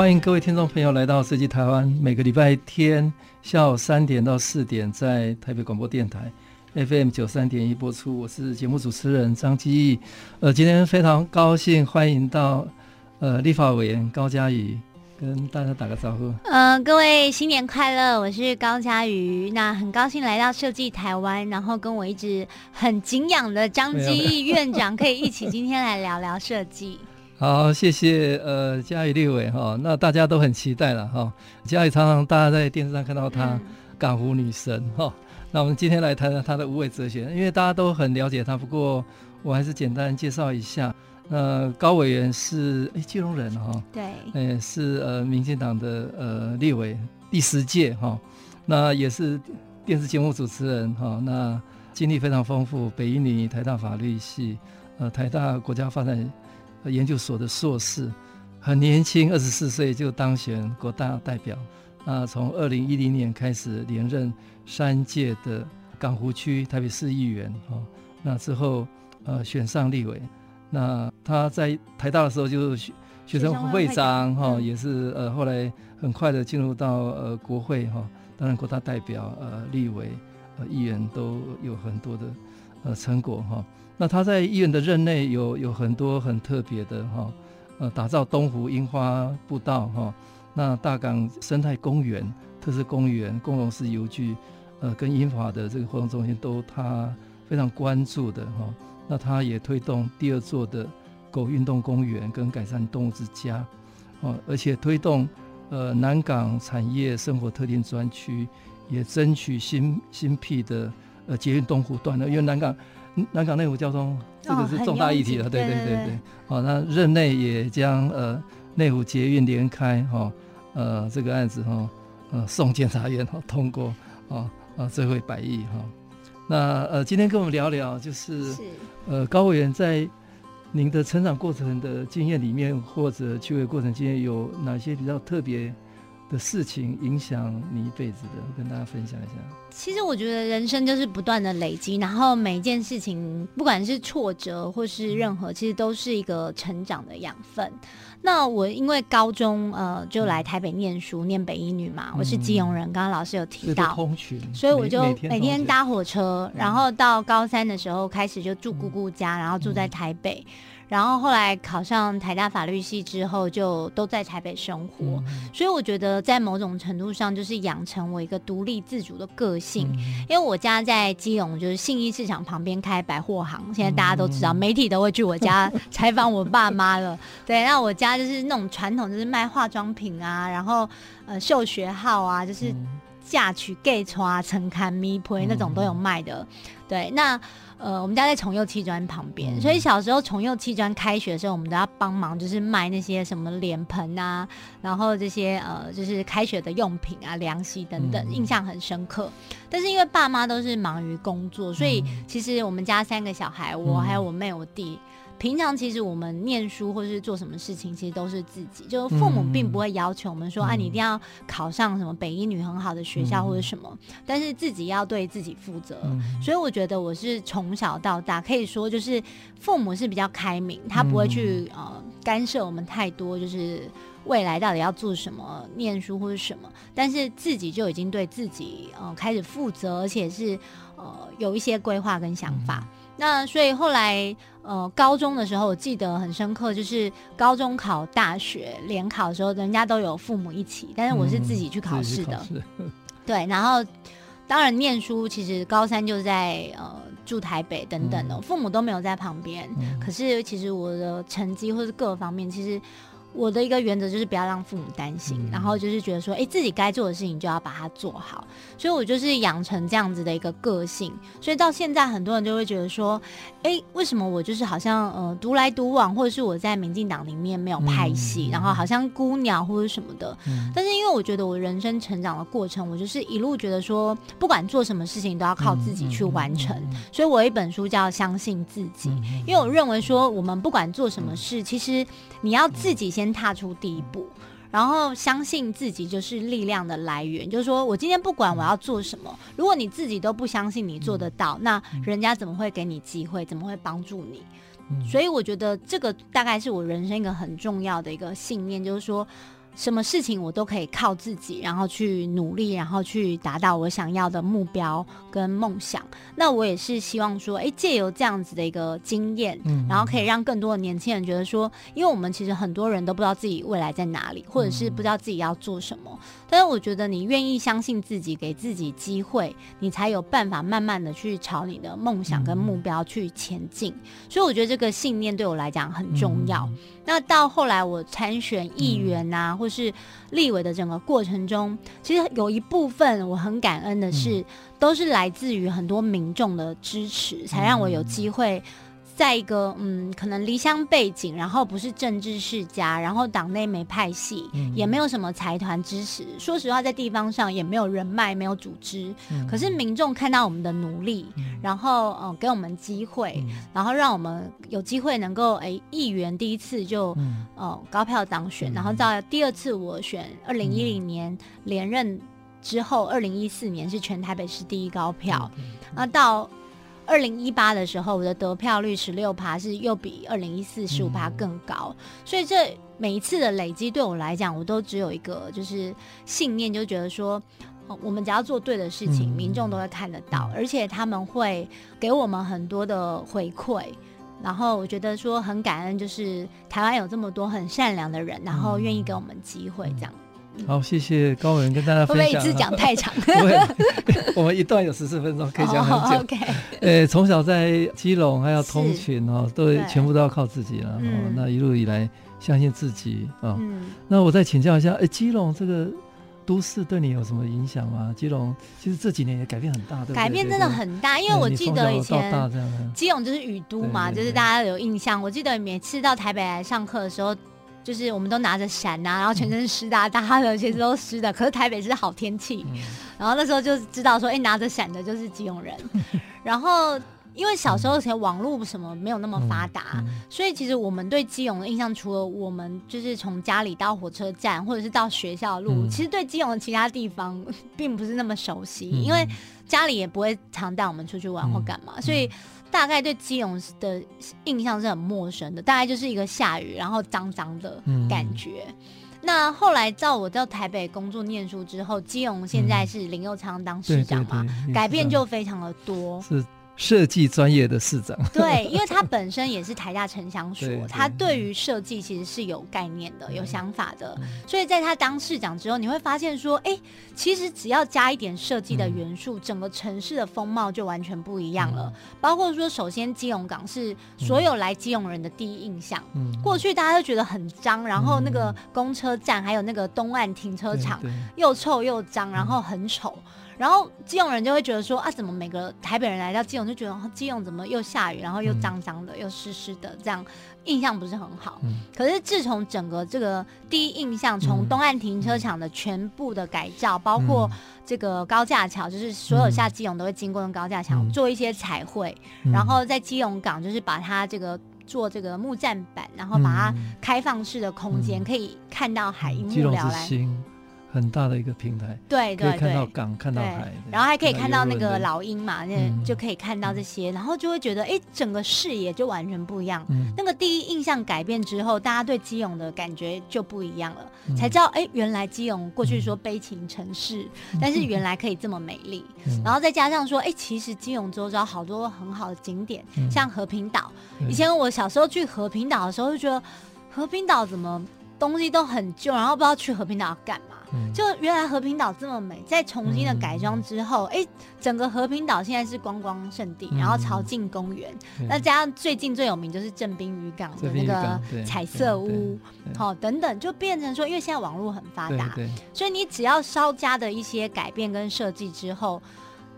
欢迎各位听众朋友来到设计台湾，每个礼拜天下午三点到四点在台北广播电台 FM 九三点一播出。我是节目主持人张基义。呃，今天非常高兴欢迎到呃立法委员高嘉瑜，跟大家打个招呼。嗯、呃，各位新年快乐！我是高嘉瑜，那很高兴来到设计台湾，然后跟我一直很敬仰的张基义院长 可以一起今天来聊聊设计。好，谢谢呃嘉义立委哈，那大家都很期待了哈。嘉义常常大家在电视上看到她港湖女神哈、嗯，那我们今天来谈谈她的无畏哲学，因为大家都很了解她，不过我还是简单介绍一下。呃高委员是哎基隆人哈，对，哎是呃民进党的呃立委第十届哈，那也是电视节目主持人哈，那经历非常丰富，北一女、台大法律系，呃台大国家发展。研究所的硕士，很年轻，二十四岁就当选国大代表。那从二零一零年开始连任三届的港湖区台北市议员，哈，那之后呃选上立委。那他在台大的时候就学学生会长，哈，也是呃后来很快的进入到呃国会，哈，当然国大代表、呃立委、呃议员都有很多的呃成果，哈。那他在医院的任内有有很多很特别的哈，呃，打造东湖樱花步道哈，那大港生态公园、特色公园、共融式游具，呃，跟英法的这个活动中心都他非常关注的哈。那他也推动第二座的狗运动公园跟改善动物之家，哦，而且推动呃南港产业生活特定专区，也争取新新辟的呃捷运东湖段的，因为南港。南港内湖交通这个是重大议题了，哦、对对对对。好，那任内也将呃内湖捷运连开哈，呃这个案子哈，呃送检察院哈通过啊啊最后百亿哈。那呃今天跟我们聊聊就是，是呃高委员在您的成长过程的经验里面，或者趣味过程经验有哪些比较特别的事情影响你一辈子的，跟大家分享一下。其实我觉得人生就是不断的累积，然后每一件事情，不管是挫折或是任何，其实都是一个成长的养分。那我因为高中呃就来台北念书，念北一女嘛，我是基隆人，刚刚老师有提到，所以我就每天搭火车，然后到高三的时候开始就住姑姑家，然后住在台北。然后后来考上台大法律系之后，就都在台北生活，嗯，所以我觉得在某种程度上就是养成我一个独立自主的个性。嗯、因为我家在基隆，就是信义市场旁边开百货行，现在大家都知道，媒体都会去我家采访我爸妈了。对，那我家就是那种传统，就是卖化妆品啊，然后呃秀学号啊，就是嫁娶、gay 穿、陈刊、咪呸那种都有卖的。对，那。呃，我们家在崇右砌砖旁边，所以小时候崇右砌砖开学的时候，我们都要帮忙，就是卖那些什么脸盆啊，然后这些呃，就是开学的用品啊，凉席等等，印象很深刻。但是因为爸妈都是忙于工作，所以其实我们家三个小孩，我还有我妹、我弟。平常其实我们念书或是做什么事情，其实都是自己，就是父母并不会要求我们说，啊，你一定要考上什么北一女很好的学校或者什么，但是自己要对自己负责。所以我觉得我是从小到大可以说，就是父母是比较开明，他不会去呃干涉我们太多，就是未来到底要做什么，念书或者什么，但是自己就已经对自己呃开始负责，而且是呃有一些规划跟想法。那所以后来，呃，高中的时候我记得很深刻，就是高中考大学联考的时候，人家都有父母一起，但是我是自己去考试的。嗯、对，然后当然念书，其实高三就在呃住台北等等的，父母都没有在旁边、嗯。可是其实我的成绩或是各方面，其实。我的一个原则就是不要让父母担心，嗯，然后就是觉得说，哎，自己该做的事情就要把它做好，所以我就是养成这样子的一个个性，所以到现在很多人就会觉得说，哎，为什么我就是好像呃独来独往，或者是我在民进党里面没有派系，嗯，然后好像孤鸟或者什么的，嗯，但是因为我觉得我人生成长的过程，我就是一路觉得说，不管做什么事情都要靠自己去完成，嗯，所以我有一本书叫《相信自己》，因为我认为说，我们不管做什么事，其实你要自己先。先踏出第一步，然后相信自己就是力量的来源。就是说我今天不管我要做什么，如果你自己都不相信你做得到，那人家怎么会给你机会？怎么会帮助你？所以我觉得这个大概是我人生一个很重要的一个信念，就是说，什么事情我都可以靠自己，然后去努力，然后去达到我想要的目标跟梦想。那我也是希望说，哎，借由这样子的一个经验，嗯，然后可以让更多的年轻人觉得说，因为我们其实很多人都不知道自己未来在哪里，或者是不知道自己要做什么。但是我觉得你愿意相信自己，给自己机会，你才有办法慢慢的去朝你的梦想跟目标去前进。所以我觉得这个信念对我来讲很重要。那到后来我参选议员啊，或是立委的整个过程中，其实有一部分我很感恩的是，都是来自于很多民众的支持，才让我有机会。在一个嗯，可能离乡背景，然后不是政治世家，然后党内没派系，嗯、也没有什么财团支持。说实话，在地方上也没有人脉，没有组织。嗯、可是民众看到我们的努力，嗯、然后嗯、呃，给我们机会，嗯、然后让我们有机会能够哎，议员第一次就、嗯。呃、高票当选，嗯、然后到第二次我选二零一零年连任之后，二零一四年是全台北市第一高票，那、嗯、到。二零一八的时候，我的得票率十六趴，是又比二零一四十五趴更高。嗯、所以这每一次的累积对我来讲，我都只有一个就是信念，就觉得说，我们只要做对的事情，嗯、民众都会看得到，而且他们会给我们很多的回馈。然后我觉得说很感恩，就是台湾有这么多很善良的人，然后愿意给我们机会这样。好，谢谢高委员跟大家分享。会不会一次讲太长？我们一段有十四分钟，可以讲很久。Oh, OK。呃，从小在基隆还要通勤哦，是都全部都要靠自己了。嗯、哦，那一路以来相信自己啊。哦嗯、那我再请教一下，哎，基隆这个都市对你有什么影响吗？基隆其实这几年也改变很大，对不对？改变真的很大，因为我记得以前基隆就是雨都嘛，就是大家有印象。我记得每次到台北来上课的时候。就是我们都拿着伞呐、啊，然后全身湿哒哒的，其实都湿的。可是台北是好天气，嗯、然后那时候就知道说，哎、欸，拿着伞的就是基隆人。然后因为小时候前网络什么没有那么发达，嗯嗯、所以其实我们对基隆的印象，除了我们就是从家里到火车站，或者是到学校的路，嗯、其实对基隆的其他地方 并不是那么熟悉，嗯、因为家里也不会常带我们出去玩或干嘛，嗯、所以。大概对基隆的印象是很陌生的，大概就是一个下雨，然后脏脏的感觉。嗯、那后来到我到台北工作念书之后，基隆现在是林佑昌当市长嘛，改变就非常的多。是。设计专业的市长，对，因为他本身也是台大城乡所，他对于设计其实是有概念的、有想法的，所以在他当市长之后，你会发现说，哎，其实只要加一点设计的元素，整个城市的风貌就完全不一样了。包括说，首先基隆港是所有来基隆人的第一印象，过去大家都觉得很脏，然后那个公车站还有那个东岸停车场又臭又脏，然后很丑。然后基隆人就会觉得说啊，怎么每个台北人来到基隆就觉得基隆怎么又下雨，然后又脏脏的，嗯、又湿湿的，这样印象不是很好。嗯、可是自从整个这个第一印象，从东岸停车场的全部的改造，嗯、包括这个高架桥，就是所有下基隆都会经过的高架桥，嗯、做一些彩绘，嗯、然后在基隆港就是把它这个做这个木栈板，然后把它开放式的空间，嗯、可以看到海一目了然。很大的一个平台，对对对，看到港，看到海，然后还可以看到那个老鹰嘛，那就可以看到这些，然后就会觉得，哎，整个视野就完全不一样。那个第一印象改变之后，大家对基隆的感觉就不一样了，才知道，哎，原来基隆过去说悲情城市，但是原来可以这么美丽。然后再加上说，哎，其实基隆周遭好多很好的景点，像和平岛。以前我小时候去和平岛的时候，就觉得和平岛怎么东西都很旧，然后不知道去和平岛要干嘛。就原来和平岛这么美，在重新的改装之后，哎、嗯。欸，整个和平岛现在是观光圣地，嗯、然后朝境公园，嗯、那加上最近最有名就是正滨渔港的那个彩色屋，好、哦、等等，就变成说，因为现在网络很发达，所以你只要稍加的一些改变跟设计之后。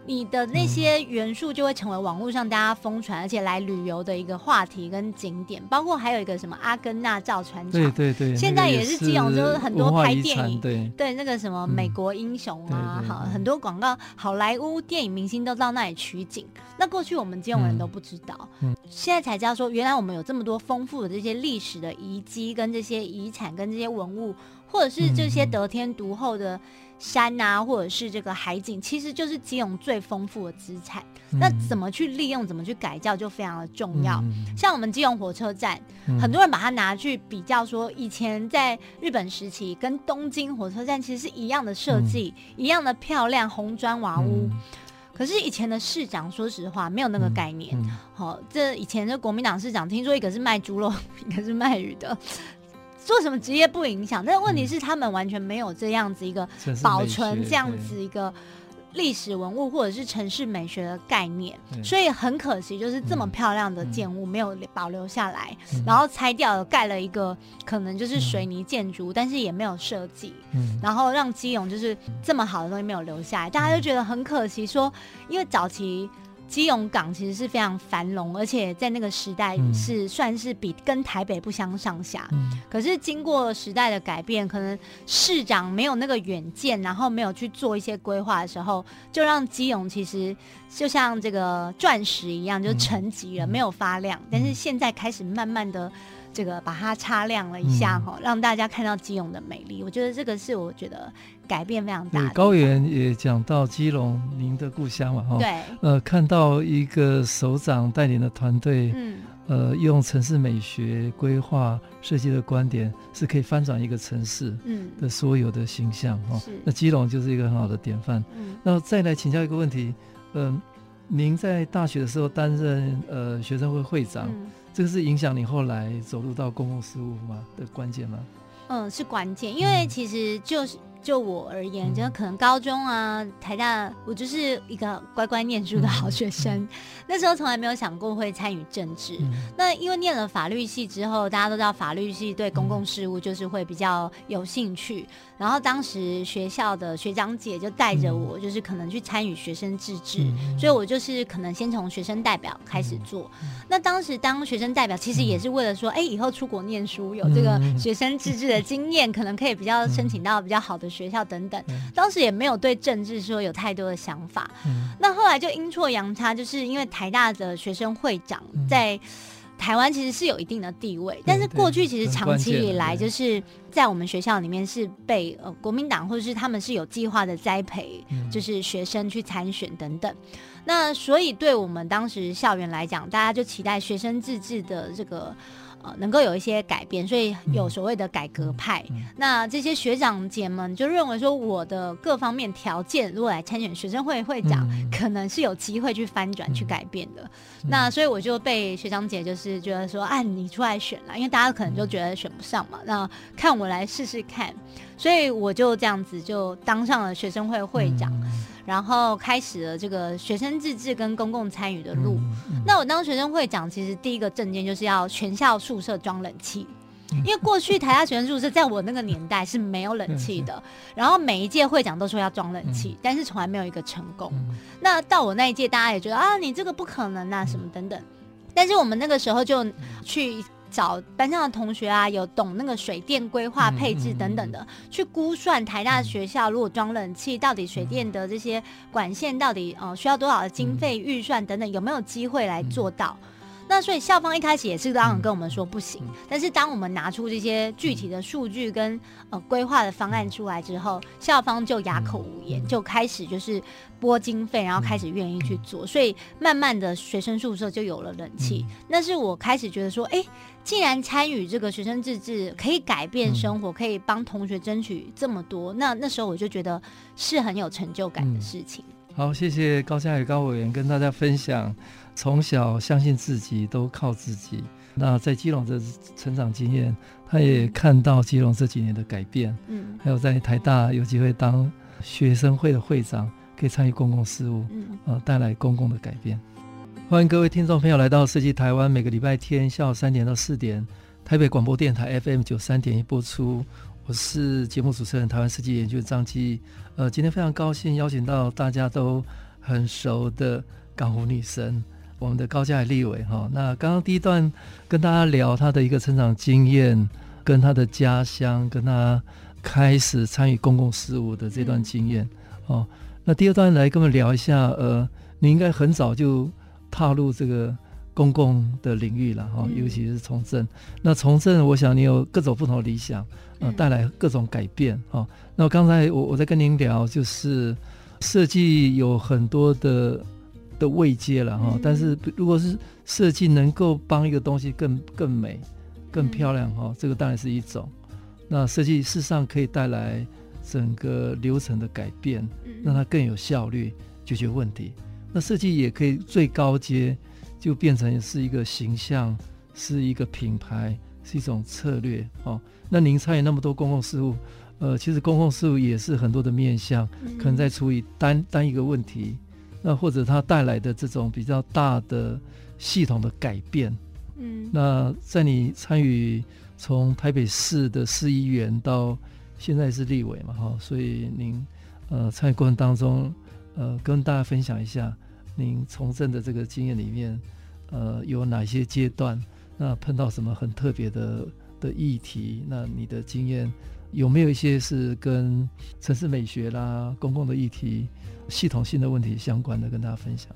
你的那些元素就会成为网络上大家疯传，而且来旅游的一个话题跟景点，包括还有一个什么阿根纳造船厂，对对对，现在也是基隆，就是很多拍电影，对。对，那个什么美国英雄啊，好很多广告，好莱坞电影明星都到那里取景。那过去我们基隆人都不知道，嗯，现在才知道说，原来我们有这么多丰富的这些历史的遗迹跟这些遗产跟这些文物。或者是这些得天独厚的山啊，或者是这个海景，其实就是基隆最丰富的资产。那怎么去利用，怎么去改造，就非常的重要。像我们基隆火车站，很多人把它拿去比较，说以前在日本时期跟东京火车站其实是一样的设计，一样的漂亮红砖瓦屋。可是以前的市长，说实话没有那个概念。好，这以前的国民党市长，听说一个是卖猪肉，一个是卖鱼的，做什么职业不影响。但是问题是，他们完全没有这样子一个保存这样子一个。历史文物或者是城市美学的概念，所以很可惜，就是这么漂亮的建物没有保留下来，然后拆掉了，盖了一个可能就是水泥建筑，但是也没有设计，然后让基隆就是这么好的东西没有留下来，大家就觉得很可惜，说因为早期。基隆港其实是非常繁荣，而且在那个时代是算是比跟台北不相上下。嗯、可是经过时代的改变，可能市长没有那个远见，然后没有去做一些规划的时候，就让基隆其实就像这个钻石一样，就沉寂了，没有发亮。但是现在开始慢慢的。这个把它擦亮了一下哈，嗯、让大家看到基隆的美丽。我觉得这个是我觉得改变非常大。高原也讲到基隆，您的故乡嘛哈。对。呃，看到一个首长带领的团队，嗯，呃，用城市美学规划设计的观点，是可以翻转一个城市嗯的所有的形象哈。是。那基隆就是一个很好的典范。嗯。那再来请教一个问题，嗯、呃，您在大学的时候担任呃学生会会长。嗯这个是影响你后来走入到公共事务吗的关键吗？嗯，是关键，因为其实就是。就我而言，就可能高中啊、台大，我就是一个乖乖念书的好学生。嗯、那时候从来没有想过会参与政治。嗯、那因为念了法律系之后，大家都知道法律系对公共事务就是会比较有兴趣。嗯、然后当时学校的学长姐就带着我，就是可能去参与学生自治。嗯、所以我就是可能先从学生代表开始做。嗯、那当时当学生代表，其实也是为了说，哎，以后出国念书有这个学生自治的经验，可能可以比较申请到比较好的。学校等等，当时也没有对政治说有太多的想法。嗯、那后来就阴错阳差，就是因为台大的学生会长在台湾其实是有一定的地位，嗯、但是过去其实长期以来就是在我们学校里面是被呃国民党或者是他们是有计划的栽培，就是学生去参选等等。嗯、那所以对我们当时校园来讲，大家就期待学生自治的这个。呃，能够有一些改变，所以有所谓的改革派。那这些学长姐们就认为说，我的各方面条件，如果来参选学生会会长，嗯、可能是有机会去翻转、嗯、去改变的。嗯、那所以我就被学长姐就是觉得说，啊，你出来选啦，因为大家可能就觉得选不上嘛。那看我来试试看，所以我就这样子就当上了学生会会长。嗯然后开始了这个学生自治跟公共参与的路。那我当学生会长，其实第一个证件就是要全校宿舍装冷气，嗯、因为过去台大学生宿舍在我那个年代是没有冷气的。嗯、然后每一届会长都说要装冷气，嗯、但是从来没有一个成功。嗯、那到我那一届，大家也觉得啊，你这个不可能啊，什么等等。但是我们那个时候就去。找班上的同学啊，有懂那个水电规划配置等等的，嗯。嗯嗯、去估算台大学校如果装冷气，到底水电的这些管线到底呃需要多少的经费预算等等，有没有机会来做到？那所以校方一开始也是当然跟我们说不行，但是当我们拿出这些具体的数据跟呃规划的方案出来之后，校方就哑口无言，就开始就是拨经费，然后开始愿意去做，所以慢慢的学生宿舍就有了冷气。那是我开始觉得说，哎，既然参与这个学生自治可以改变生活，可以帮同学争取这么多，那那时候我就觉得是很有成就感的事情。好，谢谢高嘉宇高委员跟大家分享。从小相信自己，都靠自己。那在基隆的成长经验，他也看到基隆这几年的改变。嗯，还有在台大有机会当学生会的会长，可以参与公共事务，嗯，呃，带来公共的改变。欢迎各位听众朋友来到设计台湾，每个礼拜天下午三点到四点，台北广播电台 FM 九三点一播出。我是节目主持人，台湾设计研究张基。呃，今天非常高兴邀请到大家都很熟的港湖女神。我们的高嘉瑜立委哈，那刚刚第一段跟大家聊她的一个成长经验，跟她的家乡，跟她开始参与公共事务的这段经验哦。那第二段来跟我们聊一下，呃，你应该很早就踏入这个公共的领域了哈，尤其是从政。那从政，我想你有各种不同的理想，呃，带来各种改变哈。那刚才我我在跟您聊，就是设计有很多的的未接了哈，但是如果是设计能够帮一个东西更更美、更漂亮哈，这个当然是一种。那设计事实上可以带来整个流程的改变，让它更有效率解决问题。那设计也可以最高阶就变成是一个形象，是一个品牌，是一种策略哦。那您参与那么多公共事务，呃，其实公共事务也是很多的面向，可能在处理单单一个问题，那或者它带来的这种比较大的系统的改变。嗯，那在你参与从台北市的市议员到现在是立委嘛，哈，所以您呃参与过程当中，呃，跟大家分享一下您从政的这个经验里面，呃，有哪些阶段？那碰到什么很特别的的议题？那你的经验有没有一些是跟城市美学啦、公共的议题、系统性的问题相关的，跟大家分享？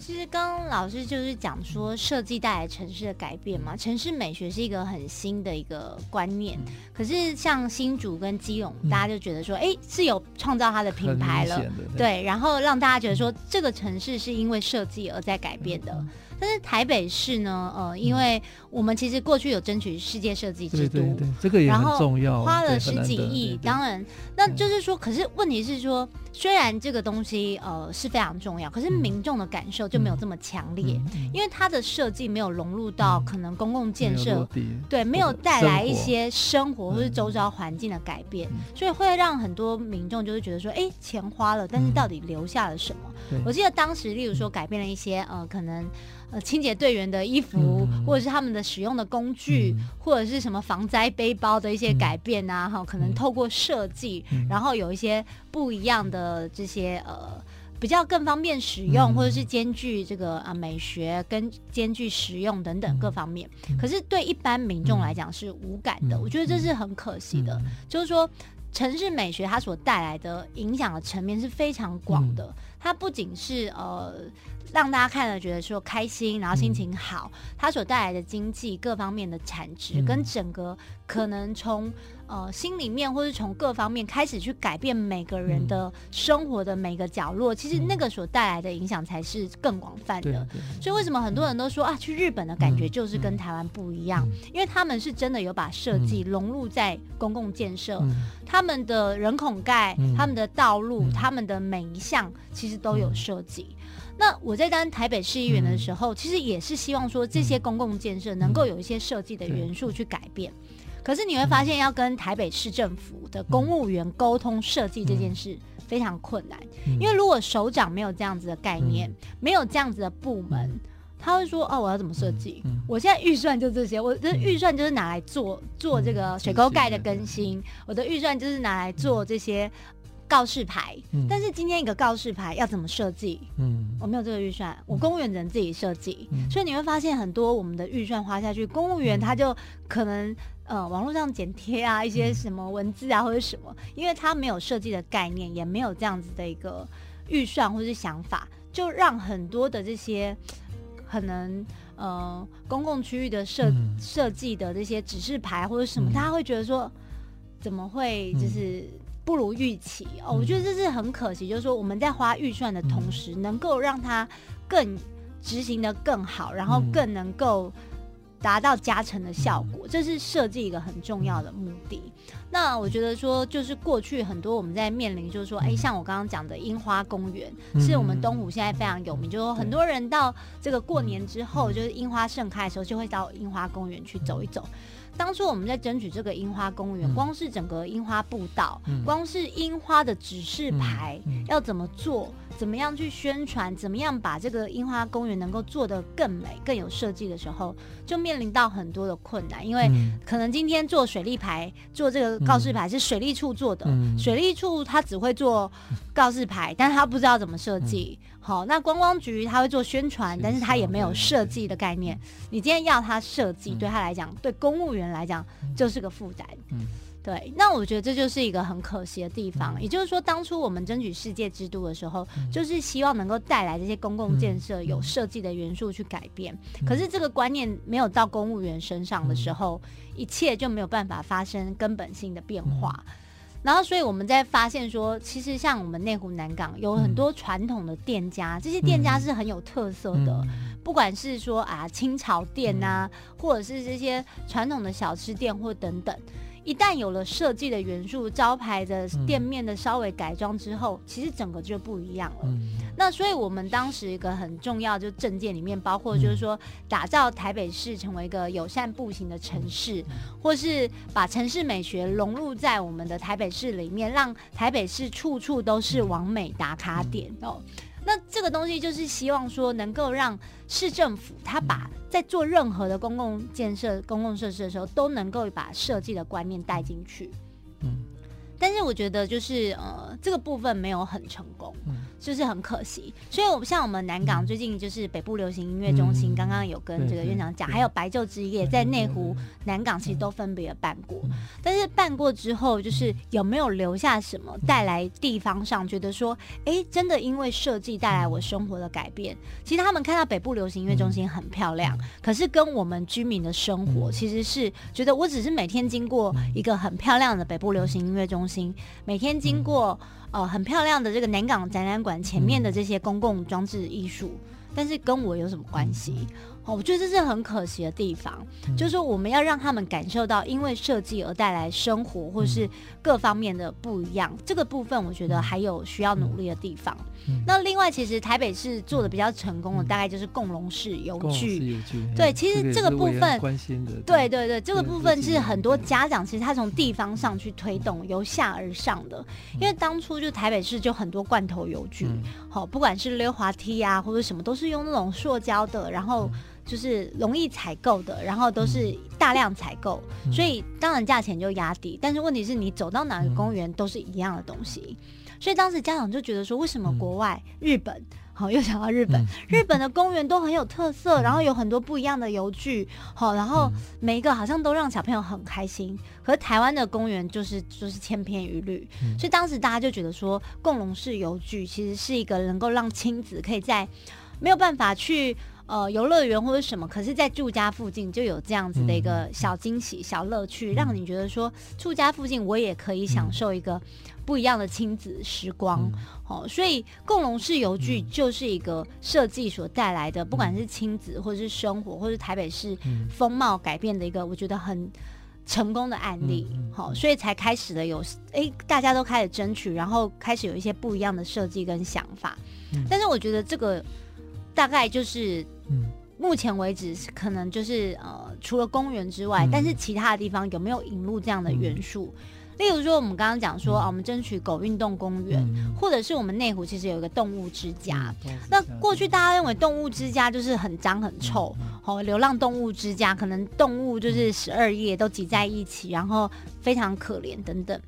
其实刚刚老师就是讲说，设计带来城市的改变嘛，城市美学是一个很新的一个观念。可是像新竹跟基隆，大家就觉得说，哎，是有创造它的品牌了，对，然后让大家觉得说，这个城市是因为设计而在改变的。但是台北市呢，呃，因为我们其实过去有争取世界设计之都，对对对，这个也很重要，花了十几亿。当然，那就是说，可是问题是说，虽然这个东西呃是非常重要，可是民众的感受就没有这么强烈，因为它的设计没有融入到可能公共建设，对，没有带来一些生活或是周遭环境的改变，所以会让很多民众就是觉得说，哎，钱花了，但是到底留下了什么？我记得当时，例如说改变了一些呃可能。呃，清洁队员的衣服，嗯、或者是他们的使用的工具，嗯、或者是什么防灾背包的一些改变啊，哈、嗯，可能透过设计，嗯、然后有一些不一样的这些呃，比较更方便使用，嗯、或者是兼具这个啊、呃、美学跟兼具实用等等各方面。嗯、可是对一般民众来讲是无感的，嗯、我觉得这是很可惜的。嗯、就是说，城市美学它所带来的影响的层面是非常广的，嗯、它不仅是呃。让大家看了觉得说开心，然后心情好，嗯、它所带来的经济各方面的产值，嗯、跟整个可能从呃心里面或是从各方面开始去改变每个人的生活的每个角落，嗯、其实那个所带来的影响才是更广泛的。所以为什么很多人都说啊，去日本的感觉就是跟台湾不一样？嗯、因为他们是真的有把设计融入在公共建设，嗯、他们的人孔盖、嗯、他们的道路、嗯、他们的每一项其实都有设计。那我在当台北市议员的时候，嗯、其实也是希望说这些公共建设能够有一些设计的元素去改变。嗯、可是你会发现，要跟台北市政府的公务员沟通设计这件事非常困难，嗯、因为如果首长没有这样子的概念，嗯、没有这样子的部门，他会说：“哦，我要怎么设计？嗯嗯、我现在预算就这些，我的预算就是拿来做做这个水沟盖的更新，我的预算就是拿来做这些。”告示牌，嗯、但是今天一个告示牌要怎么设计？嗯，我没有这个预算，我公务员只能自己设计，嗯、所以你会发现很多我们的预算花下去，公务员他就可能呃网络上剪贴啊，一些什么文字啊或者什么，因为他没有设计的概念，也没有这样子的一个预算或者是想法，就让很多的这些可能呃公共区域的设设计的这些指示牌或者什么，他会觉得说怎么会就是。不如预期哦，我觉得这是很可惜。就是说，我们在花预算的同时，能够让它更执行的更好，然后更能够达到加成的效果，这是设计一个很重要的目的。那我觉得说，就是过去很多我们在面临，就是说，哎，像我刚刚讲的樱花公园，是我们东湖现在非常有名，就是说很多人到这个过年之后，就是樱花盛开的时候，就会到樱花公园去走一走。当初我们在争取这个樱花公园，嗯、光是整个樱花步道，嗯、光是樱花的指示牌、嗯。嗯、要怎么做，怎么样去宣传，怎么样把这个樱花公园能够做得更美、更有设计的时候，就面临到很多的困难。因为可能今天做水利牌、做这个告示牌是水利处做的，嗯、水利处他只会做告示牌，但是他不知道怎么设计。嗯。好，那观光局他会做宣传，但是他也没有设计的概念。你今天要他设计，对他来讲，对公务员来讲就是个负担。嗯，对，那我觉得这就是一个很可惜的地方。嗯、也就是说，当初我们争取世界之都的时候，嗯、就是希望能够带来这些公共建设有设计的元素去改变。嗯、可是这个观念没有到公务员身上的时候，嗯、一切就没有办法发生根本性的变化。嗯、然后，所以我们在发现说，其实像我们内湖南港有很多传统的店家，嗯、这些店家是很有特色的，嗯、不管是说啊清朝店啊，嗯、或者是这些传统的小吃店或等等。一旦有了设计的元素，招牌的店面的稍微改装之后，嗯、其实整个就不一样了。嗯、那所以我们当时一个很重要就证件里面，包括就是说打造台北市成为一个友善步行的城市，嗯、或是把城市美学融入在我们的台北市里面，让台北市处处都是完美打卡点哦。那这个东西就是希望说，能够让市政府他把在做任何的公共建设、公共设施的时候，都能够把设计的观念带进去。嗯。但是我觉得就是呃，这个部分没有很成功，嗯、就是很可惜。所以，我像我们南港最近就是北部流行音乐中心，刚刚、嗯、有跟这个院长讲，还有白昼之夜在内湖、南港其实都分别办过。嗯、但是办过之后，就是有没有留下什么带来地方上觉得说，哎、欸，真的因为设计带来我生活的改变？其实他们看到北部流行音乐中心很漂亮，嗯、可是跟我们居民的生活其实是觉得，我只是每天经过一个很漂亮的北部流行音乐中心。每天经过呃很漂亮的这个南港展览馆前面的这些公共装置艺术，但是跟我有什么关系？哦，我觉得这是很可惜的地方，就是说我们要让他们感受到，因为设计而带来生活或是各方面的不一样。这个部分我觉得还有需要努力的地方。那另外，其实台北市做的比较成功的，大概就是共融式游具。对，其实这个部分关心的，对对对，这个部分是很多家长其实他从地方上去推动，由下而上的。因为当初就台北市就很多罐头游具，好，不管是溜滑梯啊或者什么，都是用那种塑胶的，然后。就是容易采购的，然后都是大量采购，嗯、所以当然价钱就压低。但是问题是你走到哪个公园都是一样的东西，嗯、所以当时家长就觉得说，为什么国外、嗯、日本，好又想到日本，嗯、日本的公园都很有特色，嗯、然后有很多不一样的游具，好，然后每一个好像都让小朋友很开心。可是台湾的公园就是就是千篇一律，嗯、所以当时大家就觉得说，共融式游具其实是一个能够让亲子可以在没有办法去。呃，游乐园或者什么，可是，在住家附近就有这样子的一个小惊喜、小乐趣，让你觉得说，住家附近我也可以享受一个不一样的亲子时光。哦，所以共融式游具就是一个设计所带来的，不管是亲子或者是生活，或是台北市风貌改变的一个，我觉得很成功的案例。好，所以才开始了有，哎，大家都开始争取，然后开始有一些不一样的设计跟想法。但是我觉得这个。大概就是，目前为止可能就是呃，除了公园之外，嗯、但是其他的地方有没有引入这样的元素？嗯、例如说，我们刚刚讲说、嗯、啊，我们争取狗运动公园，嗯、或者是我们内湖其实有一个动物之家。嗯、那过去大家认为动物之家就是很脏很臭，好、嗯，流浪动物之家可能动物就是十二夜都挤在一起，然后非常可怜等等。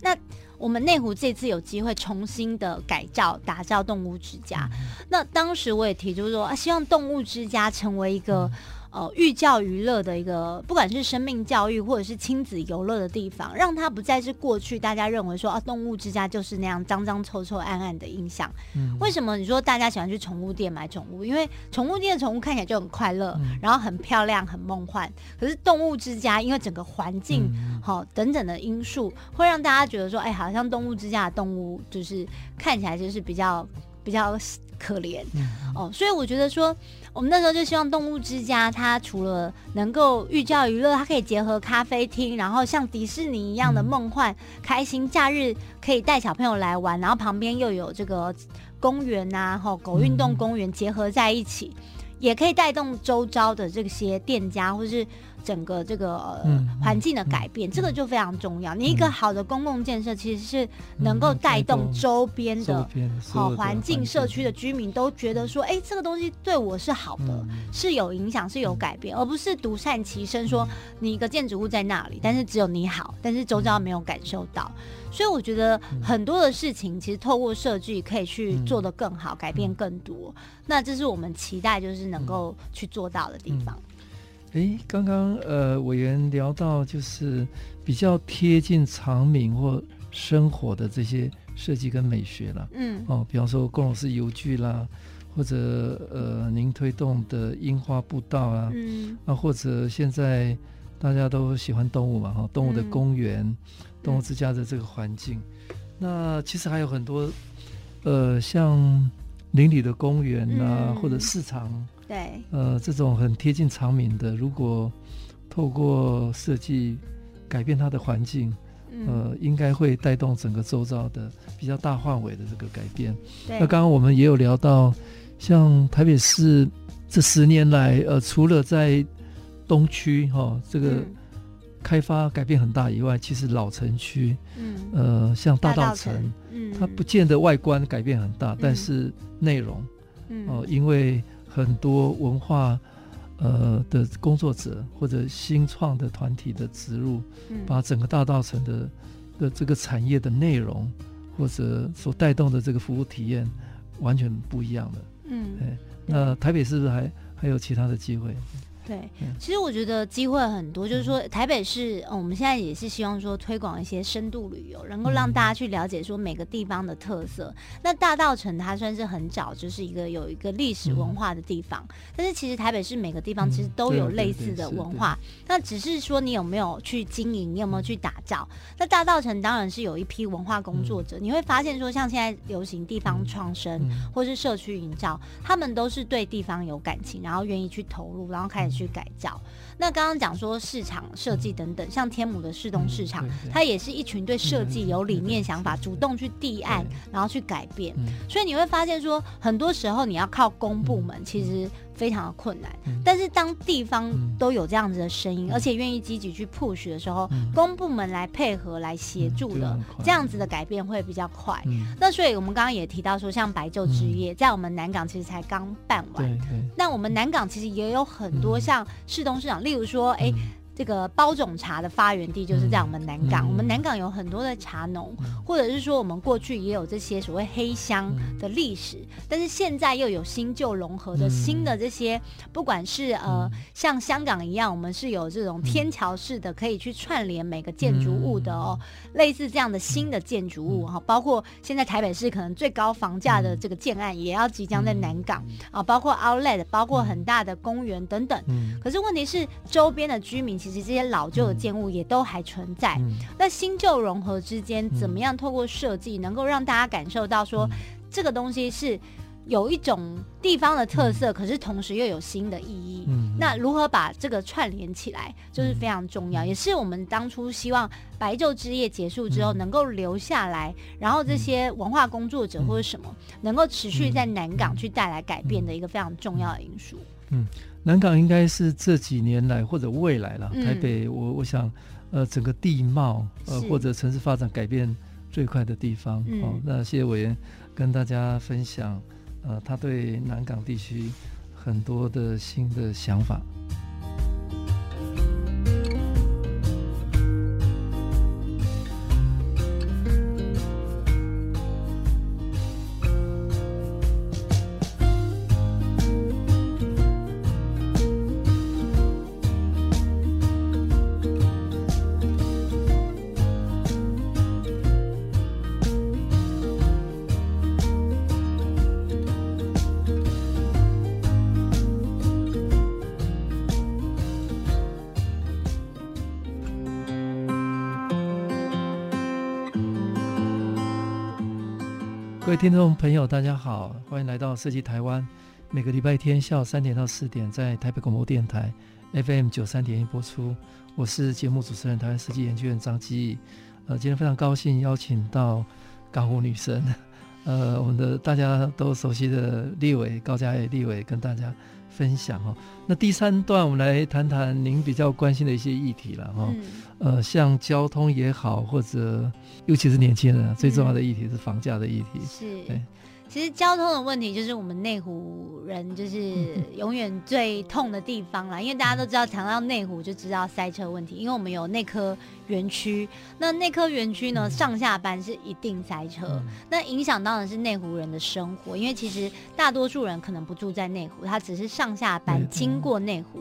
那我们内湖这次有机会重新的改造、打造动物之家，那当时我也提出说啊，希望动物之家成为一个。呃，寓教于乐的一个，不管是生命教育或者是亲子游乐的地方，让它不再是过去大家认为说啊，动物之家就是那样脏脏臭臭暗暗的印象。嗯，为什么你说大家喜欢去宠物店买宠物？因为宠物店的宠物看起来就很快乐，嗯、然后很漂亮、很梦幻。可是动物之家，因为整个环境好、嗯哦、等等的因素，会让大家觉得说，哎，好像动物之家的动物就是看起来就是比较比较可怜。嗯、哦，所以我觉得说。我们那时候就希望动物之家，它除了能够寓教于乐，它可以结合咖啡厅，然后像迪士尼一样的梦幻、开心，假日可以带小朋友来玩，然后旁边又有这个公园呐，吼狗运动公园结合在一起，也可以带动周遭的这些店家或是。整个这个呃环境的改变，这个就非常重要。你一个好的公共建设，其实是能够带动周边的好环境、社区的居民都觉得说，哎，这个东西对我是好的，是有影响，是有改变，而不是独善其身，说你一个建筑物在那里，但是只有你好，但是周遭没有感受到。所以我觉得很多的事情，其实透过设计可以去做得更好，改变更多。那这是我们期待就是能够去做到的地方。哎，刚刚呃，委员聊到就是比较贴近常民或生活的这些设计跟美学了，嗯，哦，比方说共融式游具啦，或者呃，您推动的樱花步道啊，嗯，啊，或者现在大家都喜欢动物嘛，哈，动物的公园、嗯、动物之家的这个环境，嗯、那其实还有很多，呃，像邻里的公园啊，嗯、或者市场。对，呃，这种很贴近常民的，如果透过设计改变它的环境，嗯、呃，应该会带动整个周遭的比较大范围的这个改变。对，那刚刚我们也有聊到，像台北市这十年来，呃，除了在东区哈、哦、这个开发改变很大以外，嗯、其实老城区，嗯，呃，像大道城，嗯，它不见得外观改变很大，嗯、但是内容，嗯，哦、呃，因为很多文化，呃的工作者或者新创的团体的植入，把整个大道城的的这个产业的内容或者所带动的这个服务体验，完全不一样的。嗯，那台北是不是还还有其他的机会？对，其实我觉得机会很多，就是说台北市，嗯，我们现在也是希望说推广一些深度旅游，能够让大家去了解说每个地方的特色。那大道城它算是很早就是一个有一个历史文化的地方，但是其实台北市每个地方其实都有类似的文化，那只是说你有没有去经营，你有没有去打造。那大道城当然是有一批文化工作者，你会发现说像现在流行地方创生或是社区营造，他们都是对地方有感情，然后愿意去投入，然后开始。去改造。那刚刚讲说市场设计等等，像天母的市东市场，它也是一群对设计有理念、想法，主动去提案，然后去改变。所以你会发现说，很多时候你要靠公部门，其实非常的困难。但是当地方都有这样子的声音，而且愿意积极去 push 的时候，公部门来配合来协助的，这样子的改变会比较快。那所以我们刚刚也提到说，像白昼之夜，在我们南港其实才刚办完。那我们南港其实也有很多像市东市长。例如说，哎。这个包种茶的发源地就是在我们南港，我们南港有很多的茶农，嗯、或者是说我们过去也有这些所谓黑箱的历史，嗯、但是现在又有新旧融合的新的这些，嗯、不管是呃、嗯、像香港一样，我们是有这种天桥式的可以去串联每个建筑物的哦，嗯、类似这样的新的建筑物哈，嗯、包括现在台北市可能最高房价的这个建案也要即将在南港啊，包括 Outlet，包括很大的公园等等，嗯、可是问题是周边的居民。其实这些老旧的建物也都还存在，嗯、那新旧融合之间，怎么样透过设计能够让大家感受到说，嗯、这个东西是有一种地方的特色，嗯、可是同时又有新的意义。嗯、那如何把这个串联起来，就是非常重要，嗯、也是我们当初希望白昼之夜结束之后能够留下来，嗯、然后这些文化工作者或者什么、嗯、能够持续在南港去带来改变的一个非常重要的因素。嗯。南港应该是这几年来或者未来了，台北我我想，呃，整个地貌呃或者城市发展改变最快的地方。好，那谢谢委员跟大家分享，呃，他对南港地区很多的新的想法。听众朋友，大家好，欢迎来到设计台湾。每个礼拜天下午三点到四点，在台北广播电台 FM 九三点一播出。我是节目主持人，台湾设计研究院张基。呃，今天非常高兴邀请到港湖女神，呃，我们的大家都熟悉的立伟高嘉瑜立伟跟大家分享哦。那第三段我们来谈谈您比较关心的一些议题了哈。嗯呃，像交通也好，或者尤其是年轻人，啊最重要的议题是房价的议题。是，对。其实交通的问题就是我们内湖人就是 永远最痛的地方啦，因为大家都知道，谈到内湖就知道塞车问题，因为我们有内科园区，那内科园区呢，上下班是一定塞车，那影响到的是内湖人的生活，因为其实大多数人可能不住在内湖，他只是上下班经过内湖。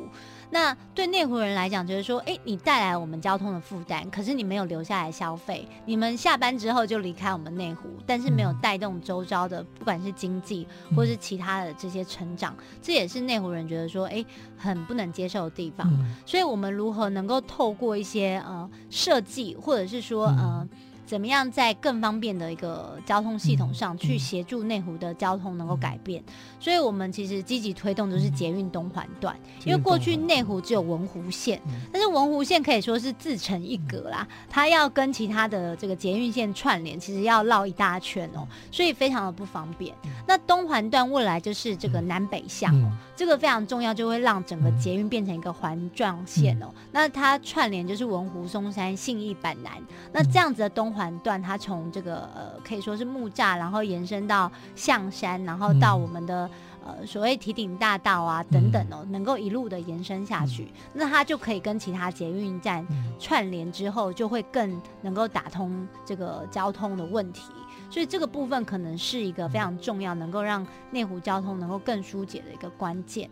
那对内湖人来讲，就是说，哎，你带来我们交通的负担，可是你没有留下来消费，你们下班之后就离开我们内湖，但是没有带动周遭的，不管是经济或是其他的这些成长，这也是内湖人觉得说，哎，很不能接受的地方。所以，我们如何能够透过一些呃设计，或者是说呃。怎么样在更方便的一个交通系统上去协助内湖的交通能够改变？所以我们其实积极推动就是捷运东环段，因为过去内湖只有文湖线，但是文湖线可以说是自成一格啦，它要跟其他的这个捷运线串联，其实要绕一大圈哦，所以非常的不方便。那东环段未来就是这个南北向哦，这个非常重要，就会让整个捷运变成一个环状线哦。那它串联就是文湖、松山、信义、板南，那这样子的东。环段，它从这个呃可以说是木栅，然后延伸到象山，然后到我们的呃所谓提顶大道啊等等哦，能够一路的延伸下去，那它就可以跟其他捷运站串联之后，就会更能够打通这个交通的问题。所以这个部分可能是一个非常重要，能够让内湖交通能够更疏解的一个关键。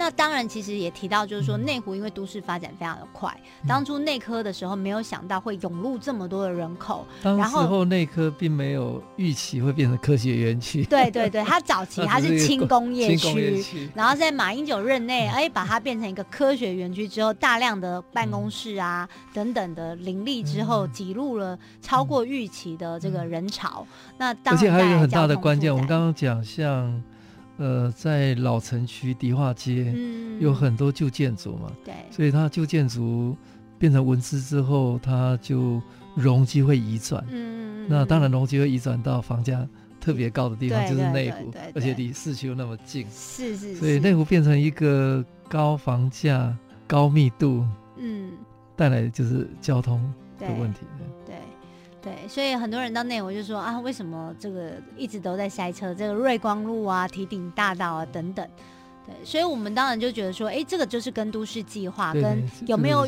那当然，其实也提到，就是说内湖因为都市发展非常的快，当初内科的时候没有想到会涌入这么多的人口，当时候内科并没有预期会变成科学园区。对对对，它早期 它是轻工业区，然后在马英九任内，哎，把它变成一个科学园区之后，大量的办公室啊等等的林立之后，挤入了超过预期的这个人潮。那当然，而且还有一个很大的关键，我们刚刚讲像。呃，在老城区迪化街，嗯，有很多旧建筑嘛，对，所以它旧建筑变成文字之后，它就容积会移转，嗯，那当然容积会移转到房价特别高的地方，就是内湖，而且离市区又那么近，是是，所以内湖变成一个高房价、高密度，嗯，带来就是交通的问题。对，所以很多人到内湖就说啊，为什么这个一直都在塞车？这个瑞光路啊、提顶大道啊等等，对，所以我们当然就觉得说，哎，这个就是跟都市计划跟有没有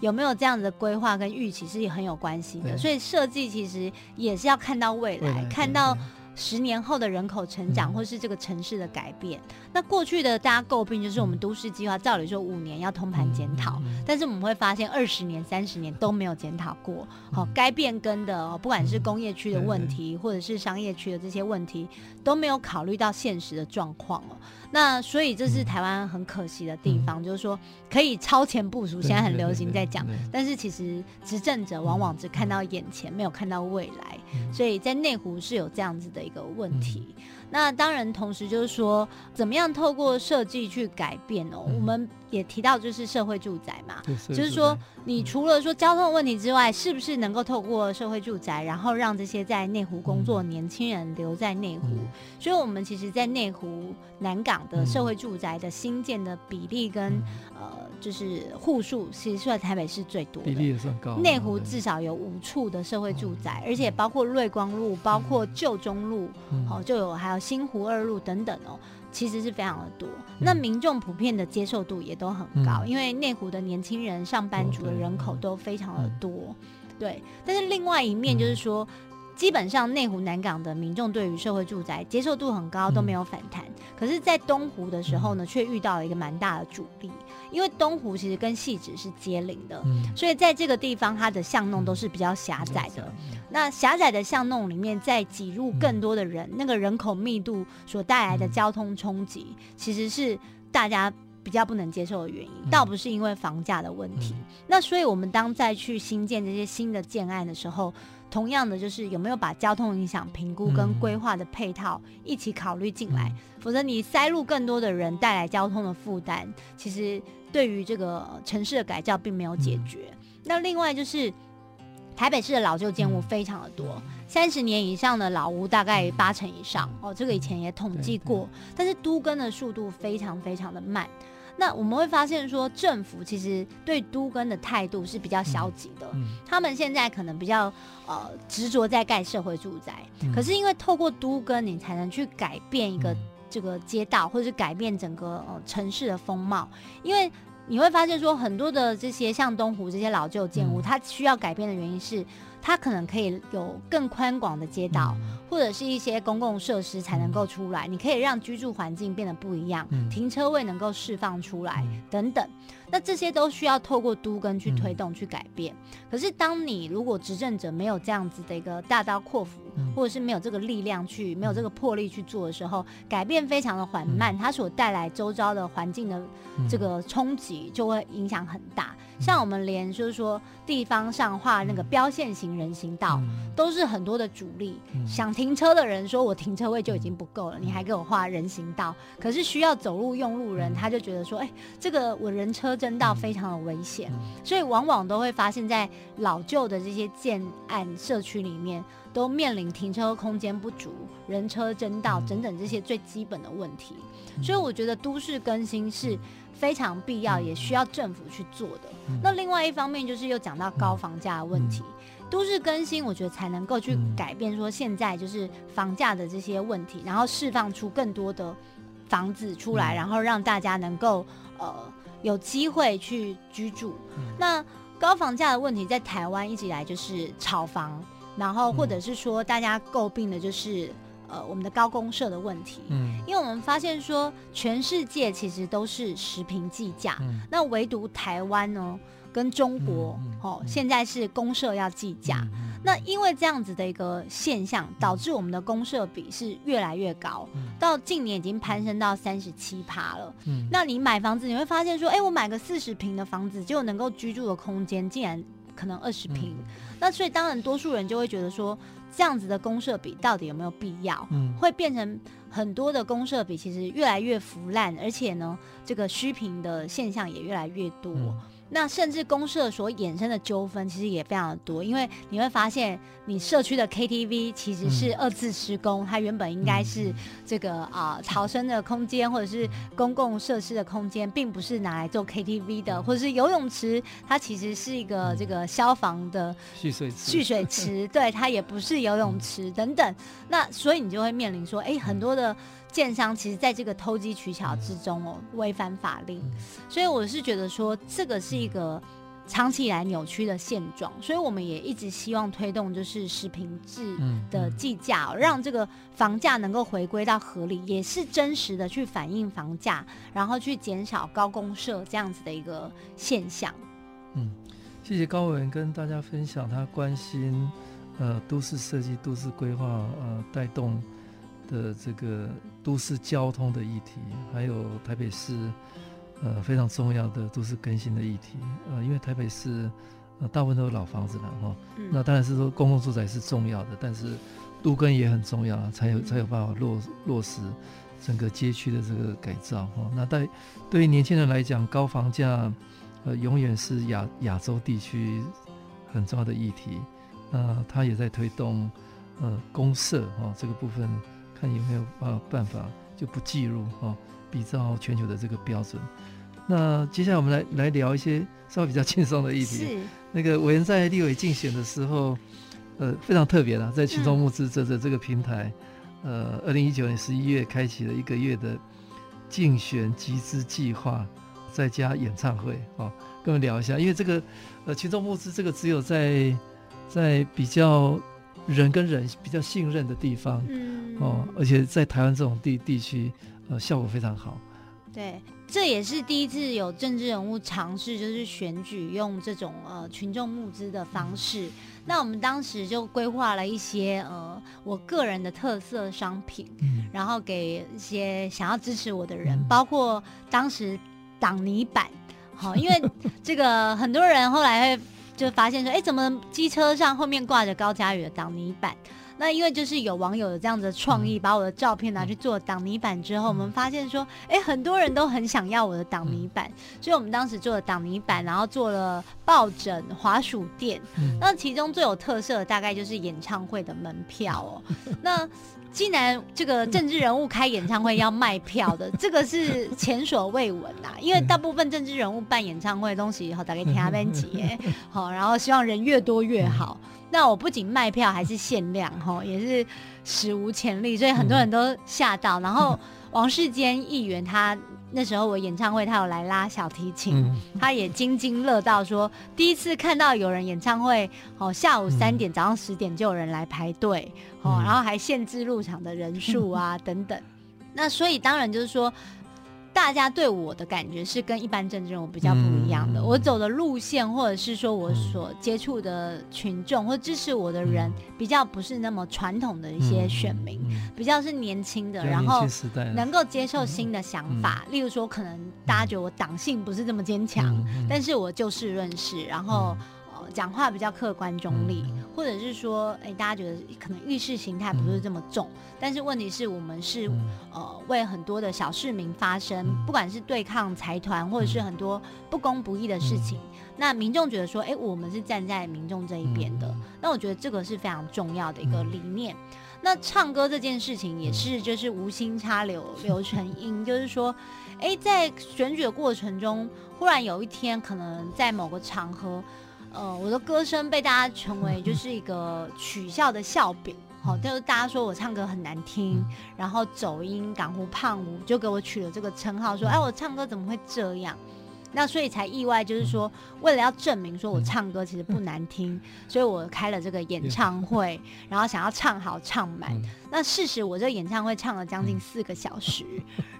有没有这样子的规划跟预期是很有关系的。所以设计其实也是要看到未来，未来看到。十年后的人口成长，或是这个城市的改变，嗯、那过去的大家诟病就是我们都市计划，照理说五年要通盘检讨，但是我们会发现二十年、三十年都没有检讨过。好、嗯，该变更的，不管是工业区的问题，嗯、或者是商业区的这些问题，都没有考虑到现实的状况了。那所以这是台湾很可惜的地方，嗯、就是说可以超前部署，现在很流行在讲，但是其实执政者往往只看到眼前，没有看到未来。所以在内湖是有这样子的一个问题。那当然，同时就是说，怎么样透过设计去改变哦？我们也提到就是社会住宅嘛，就是说，你除了说交通问题之外，是不是能够透过社会住宅，然后让这些在内湖工作年轻人留在内湖？所以，我们其实，在内湖南港的社会住宅的新建的比例跟呃。就是户数，其实是在台北市最多的，比例也算高。内湖至少有五处的社会住宅，而且包括瑞光路、包括旧中路，好，就有还有新湖二路等等哦，其实是非常的多。那民众普遍的接受度也都很高，因为内湖的年轻人、上班族的人口都非常的多。对，但是另外一面就是说。基本上内湖南港的民众对于社会住宅接受度很高，都没有反弹。嗯、可是，在东湖的时候呢，却遇到了一个蛮大的阻力，因为东湖其实跟汐止是接邻的，嗯、所以在这个地方，它的巷弄都是比较狭窄的。嗯、那狭窄的巷弄里面，再挤入更多的人，嗯、那个人口密度所带来的交通冲击，其实是大家比较不能接受的原因，嗯、倒不是因为房价的问题。嗯、那所以，我们当再去新建这些新的建案的时候，同样的，就是有没有把交通影响评估跟规划的配套一起考虑进来，嗯、否则你塞入更多的人，带来交通的负担，其实对于这个城市的改造并没有解决。嗯、那另外就是台北市的老旧建物非常的多，三十、嗯、年以上的老屋大概八成以上哦，这个以前也统计过，但是都更的速度非常非常的慢。那我们会发现说，政府其实对都跟的态度是比较消极的。嗯嗯、他们现在可能比较呃执着在盖社会住宅，嗯、可是因为透过都跟，你才能去改变一个这个街道，或者是改变整个呃城市的风貌。因为你会发现说，很多的这些像东湖这些老旧建物，嗯、它需要改变的原因是。它可能可以有更宽广的街道，嗯、或者是一些公共设施才能够出来。嗯、你可以让居住环境变得不一样，嗯、停车位能够释放出来，嗯、等等。那这些都需要透过都根去推动、去改变。可是，当你如果执政者没有这样子的一个大刀阔斧，或者是没有这个力量去、没有这个魄力去做的时候，改变非常的缓慢，它所带来周遭的环境的这个冲击就会影响很大。像我们连就是说地方上画那个标线型人行道，都是很多的阻力。想停车的人说，我停车位就已经不够了，你还给我画人行道。可是需要走路用路人，他就觉得说，哎，这个我人车争道非常的危险，所以往往都会发现，在老旧的这些建案社区里面，都面临停车空间不足、人车争道等等这些最基本的问题。所以我觉得都市更新是非常必要，也需要政府去做的。那另外一方面就是又讲到高房价的问题，都市更新我觉得才能够去改变说现在就是房价的这些问题，然后释放出更多的房子出来，然后让大家能够呃有机会去居住。那高房价的问题在台湾一直以来就是炒房，然后或者是说大家诟病的就是。呃，我们的高公社的问题，嗯，因为我们发现说，全世界其实都是十平计价，嗯、那唯独台湾呢，跟中国，哦，现在是公社要计价，那因为这样子的一个现象，导致我们的公社比是越来越高，嗯、到近年已经攀升到三十七趴了，嗯，那你买房子你会发现说，哎，我买个四十平的房子，就能够居住的空间竟然可能二十平，嗯、那所以当然多数人就会觉得说。这样子的公社比到底有没有必要？嗯，会变成很多的公社比其实越来越腐烂，而且呢，这个虚平的现象也越来越多。嗯那甚至公社所衍生的纠纷其实也非常的多，因为你会发现，你社区的 KTV 其实是二次施工，嗯、它原本应该是这个啊、呃、逃生的空间或者是公共设施的空间，并不是拿来做 KTV 的，或者是游泳池，它其实是一个这个消防的蓄水池，蓄水池，对，它也不是游泳池等等。那所以你就会面临说，哎，很多的。建商其实在这个投机取巧之中哦，违反法令，所以我是觉得说这个是一个长期以来扭曲的现状，所以我们也一直希望推动就是实坪制的计价，让这个房价能够回归到合理，也是真实的去反映房价，然后去减少高公设这样子的一个现象。嗯，谢谢高委员跟大家分享他关心呃都市设计、都市规划呃带动。的这个都市交通的议题，还有台北市呃非常重要的都市更新的议题，呃，因为台北市呃大部分都是老房子了哈，嗯、那当然是说公共住宅是重要的，但是都更也很重要，才有才有办法落落实整个街区的这个改造哈。那对对于年轻人来讲，高房价呃永远是亚亚洲地区很重要的议题，那他也在推动呃公社哈这个部分。看有没有呃办法就不计入哈，比照全球的这个标准。那接下来我们来来聊一些稍微比较轻松的议题。是那个委员在立委竞选的时候，呃，非常特别的，在群众募资这这这个平台，嗯、呃，二零一九年十一月开启了一个月的竞选集资计划，再加演唱会哦，跟我们聊一下，因为这个呃群众募资这个只有在在比较。人跟人比较信任的地方，嗯，哦，而且在台湾这种地地区，呃，效果非常好。对，这也是第一次有政治人物尝试，就是选举用这种呃群众募资的方式。嗯、那我们当时就规划了一些呃我个人的特色商品，嗯，然后给一些想要支持我的人，嗯、包括当时挡泥板，好、哦，因为这个很多人后来会。就发现说，哎，怎么机车上后面挂着高嘉宇的挡泥板？那因为就是有网友的这样子的创意，把我的照片拿去做挡泥板之后，我们发现说，哎，很多人都很想要我的挡泥板，所以我们当时做了挡泥板，然后做了抱枕、滑鼠垫。那其中最有特色的大概就是演唱会的门票哦。那既然这个政治人物开演唱会要卖票的，这个是前所未闻呐。因为大部分政治人物办演唱会的东西，好大概听他们节，好，然后希望人越多越好。那我不仅卖票，还是限量哈，也是史无前例，所以很多人都吓到。然后王世坚议员他那时候我演唱会，他有来拉小提琴，嗯、他也津津乐道说，第一次看到有人演唱会，哦，下午三点、嗯、早上十点就有人来排队，哦，嗯、然后还限制入场的人数啊、嗯、等等。那所以当然就是说。大家对我的感觉是跟一般政治人物比较不一样的。嗯、我走的路线，或者是说我所接触的群众或支持我的人，比较不是那么传统的一些选民，嗯、比较是年轻的，然后能够接受新的想法。嗯、例如说，可能大家觉得我党性不是这么坚强，嗯、但是我就事论事，然后。讲话比较客观中立，嗯、或者是说，哎、欸，大家觉得可能意识形态不是这么重，嗯、但是问题是我们是、嗯、呃为很多的小市民发声，嗯、不管是对抗财团，或者是很多不公不义的事情，嗯、那民众觉得说，哎、欸，我们是站在民众这一边的，嗯、那我觉得这个是非常重要的一个理念。嗯、那唱歌这件事情也是就是无心插柳柳成荫，就是说，哎、欸，在选举的过程中，忽然有一天可能在某个场合。呃，我的歌声被大家成为就是一个取笑的笑柄，好，就是大家说我唱歌很难听，然后走音、港湖胖舞，就给我取了这个称号，说，哎，我唱歌怎么会这样？那所以才意外，就是说，为了要证明说我唱歌其实不难听，所以我开了这个演唱会，然后想要唱好唱满。那事实我这个演唱会唱了将近四个小时，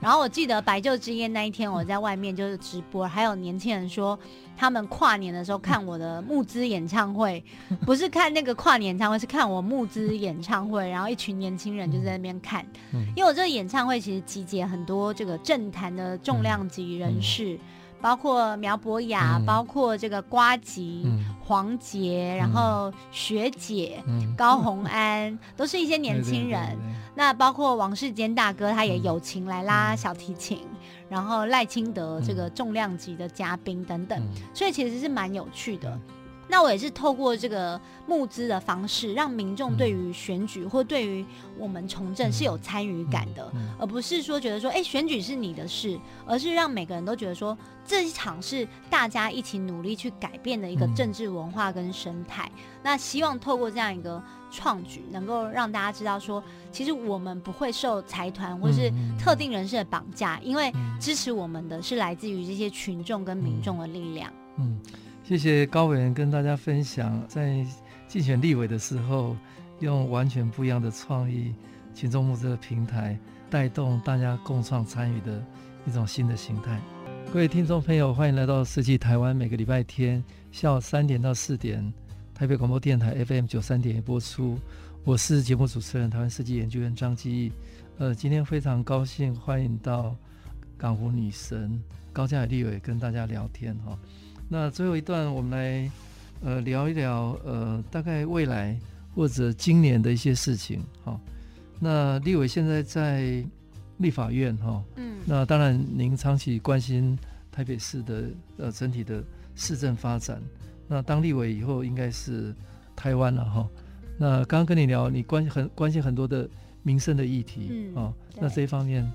然后我记得白昼之夜那一天我在外面就是直播，还有年轻人说他们跨年的时候看我的募资演唱会，不是看那个跨年演唱会，是看我募资演唱会，然后一群年轻人就在那边看，因为我这个演唱会其实集结很多这个政坛的重量级人士。包括苗博雅，嗯、包括这个瓜吉、嗯、黄杰，然后学姐、嗯、高红安，嗯、都是一些年轻人。对对对对，那包括王世坚大哥，他也友情来拉小提琴。嗯、然后赖清德这个重量级的嘉宾等等，嗯、所以其实是蛮有趣的。那我也是透过这个募资的方式，让民众对于选举或对于我们从政是有参与感的，而不是说觉得说，哎，选举是你的事，而是让每个人都觉得说，这一场是大家一起努力去改变的一个政治文化跟生态。那希望透过这样一个创举，能够让大家知道说，其实我们不会受财团或是特定人士的绑架，因为支持我们的是来自于这些群众跟民众的力量。嗯。谢谢高委员跟大家分享，在竞选立委的时候，用完全不一样的创意，群众募资的平台，带动大家共创参与的一种新的形态。各位听众朋友，欢迎来到设计台湾，每个礼拜天下午三点到四点，台北广播电台 FM 九三点播出。我是节目主持人，台湾设计研究员张基。呃，今天非常高兴欢迎到港湖女神高嘉瑜立委跟大家聊天哈。那最后一段，我们来呃聊一聊呃大概未来或者今年的一些事情。好，那立委现在在立法院哈，嗯，那当然您长期关心台北市的呃整体的市政发展。那当立委以后，应该是台湾了哈。那刚刚跟你聊，你关很关心很多的民生的议题，嗯，哦，那这一方面。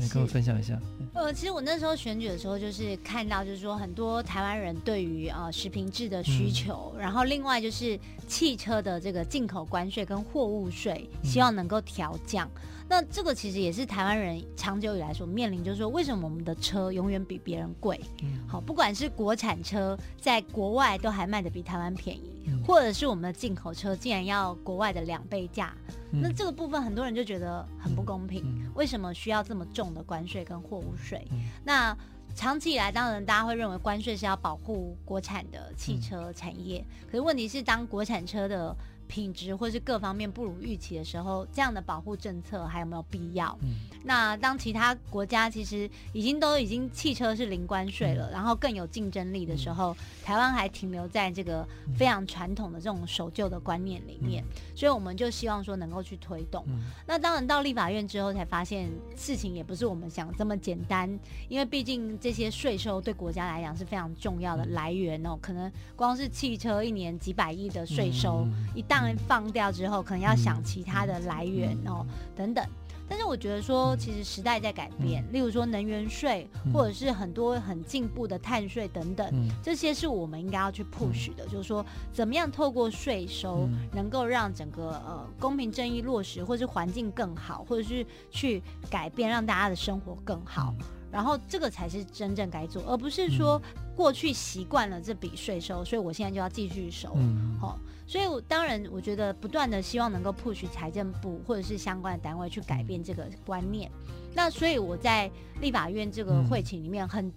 你跟我分享一下。呃，其实我那时候选举的时候，就是看到，就是说很多台湾人对于呃食品制的需求，嗯、然后另外就是汽车的这个进口关税跟货物税，希望能够调降。嗯、那这个其实也是台湾人长久以来所面临，就是说为什么我们的车永远比别人贵？嗯、好，不管是国产车在国外都还卖的比台湾便宜。或者是我们的进口车竟然要国外的两倍价，嗯、那这个部分很多人就觉得很不公平。为什么需要这么重的关税跟货物税？嗯、那长期以来，当然大家会认为关税是要保护国产的汽车产业，嗯、可是问题是，当国产车的品质或是各方面不如预期的时候，这样的保护政策还有没有必要？嗯、那当其他国家其实已经都已经汽车是零关税了，嗯、然后更有竞争力的时候，嗯、台湾还停留在这个非常传统的这种守旧的观念里面，嗯、所以我们就希望说能够去推动。嗯、那当然到立法院之后才发现事情也不是我们想这么简单，因为毕竟这些税收对国家来讲是非常重要的来源哦，可能光是汽车一年几百亿的税收，嗯、一旦放掉之后，可能要想其他的来源哦，等等。但是我觉得说，其实时代在改变，例如说能源税，或者是很多很进步的碳税等等，这些是我们应该要去 push 的。就是说，怎么样透过税收，能够让整个呃公平正义落实，或是环境更好，或者是去改变，让大家的生活更好。然后这个才是真正该做，而不是说过去习惯了这笔税收，所以我现在就要继续收。嗯，好、哦，所以我当然我觉得不断的希望能够 push 财政部或者是相关的单位去改变这个观念。嗯、那所以我在立法院这个会请里面很。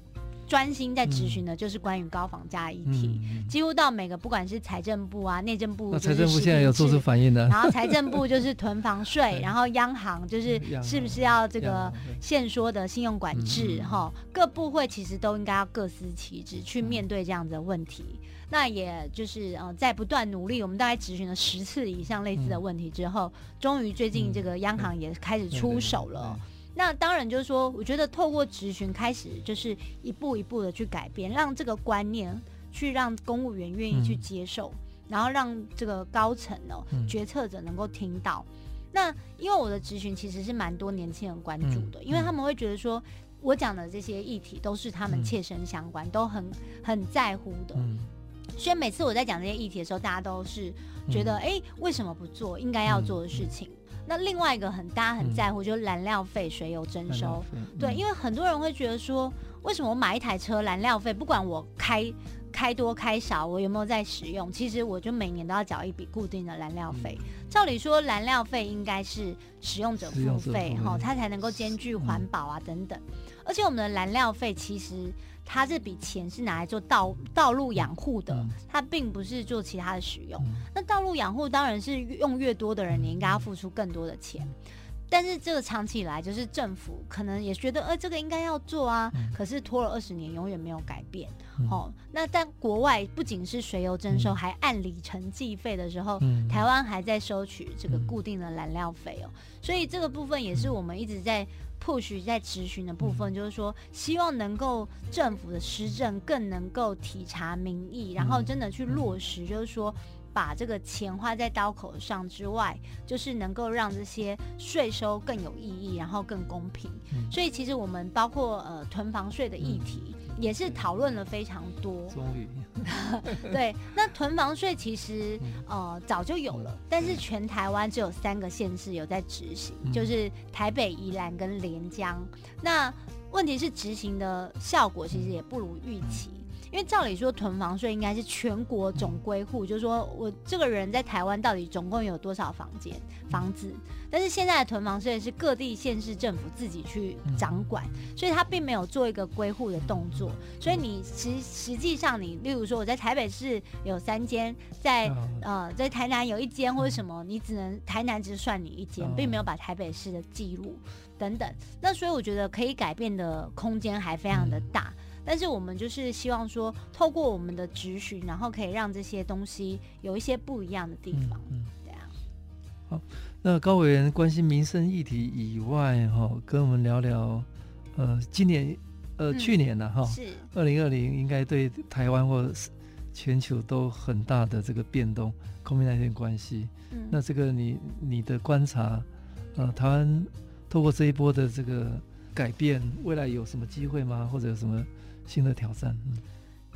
专心在咨询的，就是关于高房价议题，嗯、几乎到每个不管是财政部啊、内政部，财政部现在有做出反应的。然后 财政部就是囤房税，然后央行就是是不是要这个限缩的信用管制？哈，各部会其实都应该要各司其职去面对这样子的问题。嗯、那也就是呃，在不断努力，我们大概咨询了十次以上类似的问题之后，终于最近这个央行也开始出手了。那当然就是说，我觉得透过质询开始，就是一步一步的去改变，让这个观念去让公务员愿意去接受，嗯、然后让这个高层哦、嗯、决策者能够听到。那因为我的咨询其实是蛮多年轻人关注的，嗯、因为他们会觉得说我讲的这些议题都是他们切身相关，嗯、都很很在乎的。嗯、所以每次我在讲这些议题的时候，大家都是觉得，哎、嗯，为什么不做应该要做的事情？那另外一个很大家很在乎，就是燃料费、水油征收。对，因为很多人会觉得说，为什么我买一台车燃料费，不管我开开多开少，我有没有在使用，其实我就每年都要缴一笔固定的燃料费。照理说，燃料费应该是使用者付费，哈，它才能够兼具环保啊等等。而且我们的燃料费其实。它这笔钱是拿来做道道路养护的，嗯、它并不是做其他的使用。嗯、那道路养护当然是用越多的人，你应该要付出更多的钱。但是这个长期以来，就是政府可能也觉得，呃，这个应该要做啊。嗯、可是拖了二十年，永远没有改变。嗯、哦，那在国外不仅是水油征收，嗯、还按里程计费的时候，嗯、台湾还在收取这个固定的燃料费哦。嗯、所以这个部分也是我们一直在。或许在质询的部分，就是说，希望能够政府的施政更能够体察民意，然后真的去落实，就是说，把这个钱花在刀口上之外，就是能够让这些税收更有意义，然后更公平。所以，其实我们包括呃囤房税的议题。也是讨论了非常多，终于，对，那囤房税其实呃早就有了，但是全台湾只有三个县市有在执行，就是台北、宜兰跟连江。那问题是执行的效果其实也不如预期。因为照理说，囤房税应该是全国总归户，就是说我这个人在台湾到底总共有多少房间房子？但是现在的囤房税是各地县市政府自己去掌管，所以他并没有做一个归户的动作。所以你实实际上，你例如说我在台北市有三间，在呃在台南有一间或者什么，你只能台南只算你一间，并没有把台北市的记录等等。那所以我觉得可以改变的空间还非常的大。但是我们就是希望说，透过我们的咨询，然后可以让这些东西有一些不一样的地方。嗯，对啊。好，那高委员关心民生议题以外，哈，跟我们聊聊，呃，今年，呃，嗯、去年呢，哈，是二零二零，应该对台湾或全球都很大的这个变动，COVID-19 关系。嗯。那这个你你的观察，呃，台湾透过这一波的这个改变，未来有什么机会吗？或者有什么？新的挑战，嗯，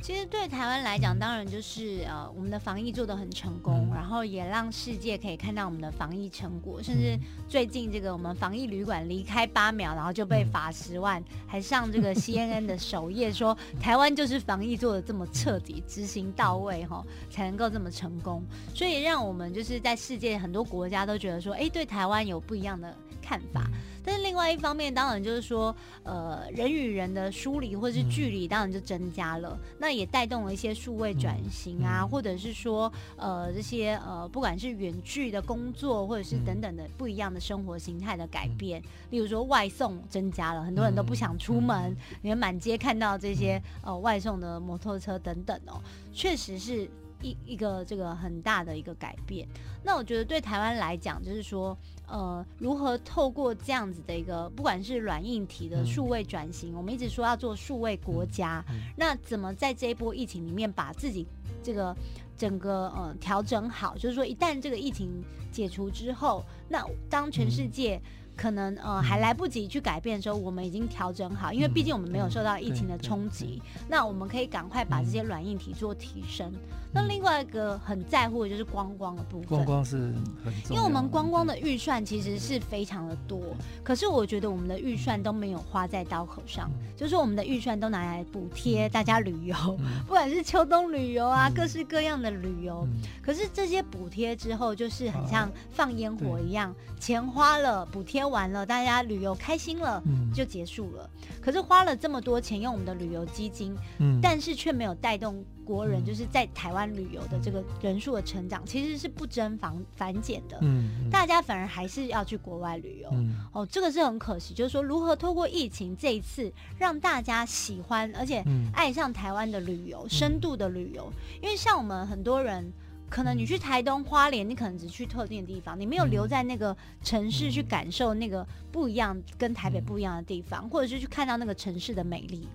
其实对台湾来讲，当然就是呃，我们的防疫做得很成功，嗯、然后也让世界可以看到我们的防疫成果。甚至最近这个我们防疫旅馆离开八秒，然后就被罚十万，嗯、还上这个 CNN 的首页说台湾就是防疫做的这么彻底、执行到位哈，才能够这么成功。所以让我们就是在世界很多国家都觉得说，哎，对台湾有不一样的看法。但是另外一方面，当然就是说，呃，人与人的疏离或是距离，当然就增加了。嗯、那也带动了一些数位转型啊，嗯、或者是说，呃，这些呃，不管是远距的工作，或者是等等的不一样的生活形态的改变。嗯、例如说，外送增加了，很多人都不想出门，你们满街看到这些呃外送的摩托车等等哦，确实是。一一个这个很大的一个改变，那我觉得对台湾来讲，就是说，呃，如何透过这样子的一个，不管是软硬体的数位转型，嗯、我们一直说要做数位国家，嗯嗯、那怎么在这一波疫情里面把自己这个整个呃调整好，就是说一旦这个疫情解除之后，那当全世界。嗯可能呃还来不及去改变的时候，我们已经调整好，因为毕竟我们没有受到疫情的冲击，那我们可以赶快把这些软硬体做提升。那另外一个很在乎的就是观光的部分，观光是很因为我们观光的预算其实是非常的多，可是我觉得我们的预算都没有花在刀口上，就是我们的预算都拿来补贴大家旅游，不管是秋冬旅游啊，各式各样的旅游，可是这些补贴之后就是很像放烟火一样，钱花了补贴。完了，大家旅游开心了，就结束了。嗯、可是花了这么多钱用我们的旅游基金，嗯、但是却没有带动国人就是在台湾旅游的这个人数的成长，其实是不增反反减的。嗯、大家反而还是要去国外旅游。嗯、哦，这个是很可惜。就是说，如何透过疫情这一次让大家喜欢而且爱上台湾的旅游，深度的旅游，因为像我们很多人。可能你去台东花莲，你可能只去特定的地方，你没有留在那个城市去感受那个不一样、跟台北不一样的地方，或者是去看到那个城市的美丽。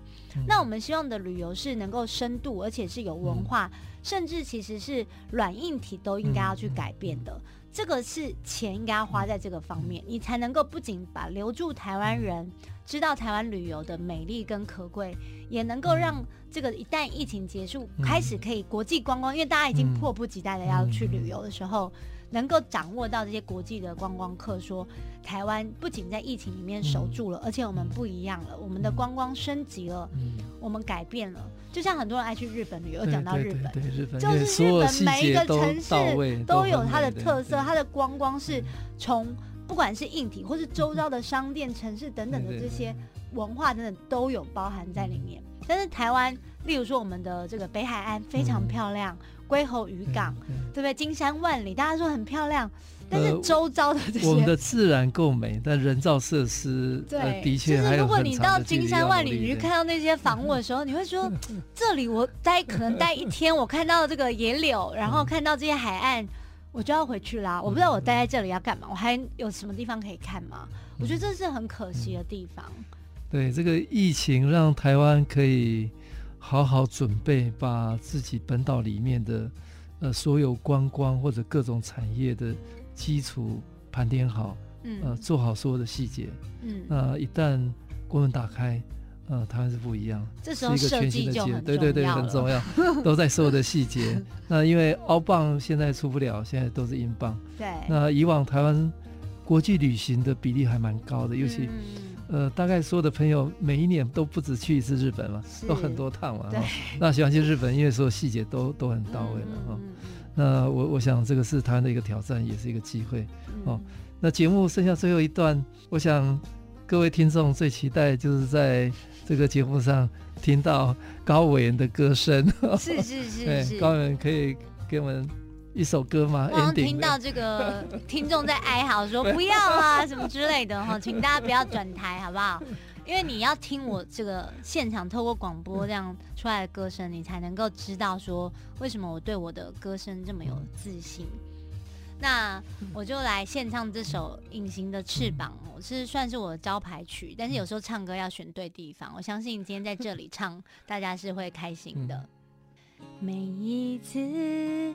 那我们希望的旅游是能够深度，而且是有文化，甚至其实是软硬体都应该要去改变的。这个是钱应该要花在这个方面，你才能够不仅把留住台湾人。知道台湾旅游的美丽跟可贵，也能够让这个一旦疫情结束，开始可以国际观光，因为大家已经迫不及待的要去旅游的时候，能够掌握到这些国际的观光客，说台湾不仅在疫情里面守住了，而且我们不一样了，我们的观光升级了，我们改变了。就像很多人爱去日本旅游，讲到日本，就是日本每一个城市都有它的特色，它的观光是从。不管是硬体，或是周遭的商店、城市等等的这些文化，等等都有包含在里面。但是台湾，例如说我们的这个北海岸非常漂亮，龟吼渔港，对不对？金山万里，大家说很漂亮。但是周遭的这些，我们的自然够美，但人造设施，对，的确就是如果你到金山万里，你去看到那些房屋的时候，你会说，这里我待可能待一天，我看到这个野柳，然后看到这些海岸。我就要回去啦，我不知道我待在这里要干嘛，我还有什么地方可以看吗？我觉得这是很可惜的地方。对，这个疫情让台湾可以好好准备，把自己本岛里面的呃所有观光或者各种产业的基础盘点好，嗯，呃，做好所有的细节，嗯，那一旦国门打开。嗯，台湾是不一样，这时候是一个全新的节，对对对，很重要，都在所有的细节。那因为澳镑现在出不了，现在都是英镑。对。那以往台湾国际旅行的比例还蛮高的，尤其、嗯、呃，大概所有的朋友每一年都不止去一次日本嘛，都很多趟嘛。对。那喜欢去日本，因为所有细节都都很到位了哈。那我我想这个是台湾的一个挑战，也是一个机会。哦，嗯、那节目剩下最后一段，我想各位听众最期待就是在。这个节目上听到高委员的歌声，是是是是，高委员可以给我们一首歌吗？我刚听到这个 听众在哀嚎说不要啊什么之类的哈，请大家不要转台好不好？因为你要听我这个现场透过广播这样出来的歌声，你才能够知道说为什么我对我的歌声这么有自信。那我就来献唱这首《隐形的翅膀》，我是算是我的招牌曲，但是有时候唱歌要选对地方。我相信今天在这里唱，大家是会开心的。每一次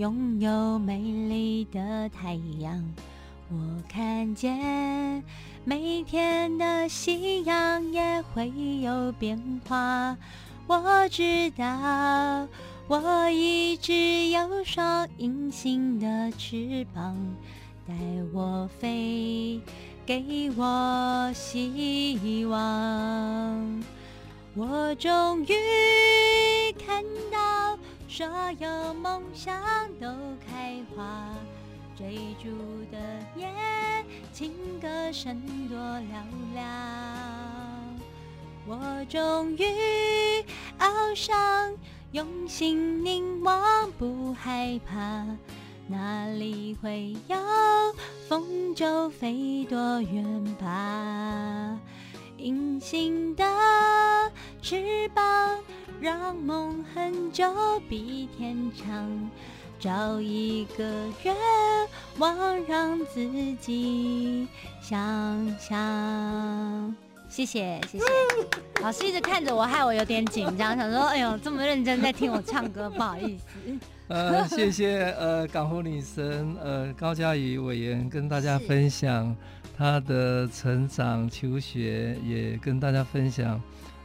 拥有美丽的太阳，我看见每天的夕阳也会有变化。我知道。我一直有双隐形的翅膀，带我飞，给我希望。我终于看到所有梦想都开花，追逐的夜，情歌声多嘹亮。我终于翱翔。用心凝望，不害怕，哪里会有风就飞多远吧。隐形的翅膀，让梦很久比天长。找一个愿望，让自己想象。谢谢，谢谢。老师一直看着我，害我有点紧张，想说，哎呦，这么认真在听我唱歌，不好意思。呃，谢谢呃，港湖女神呃高嘉瑜委员跟大家分享她的成长、求学，也跟大家分享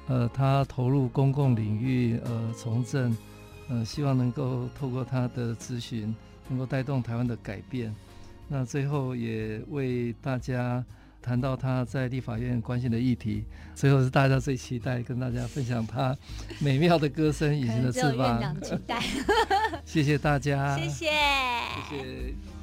呃他投入公共领域呃从政。嗯、呃，希望能够透过他的咨询，能够带动台湾的改变。那最后也为大家谈到他在立法院关心的议题。最后是大家最期待跟大家分享他 美妙的歌声、隐形的翅膀。期待。谢谢大家。谢谢。谢谢。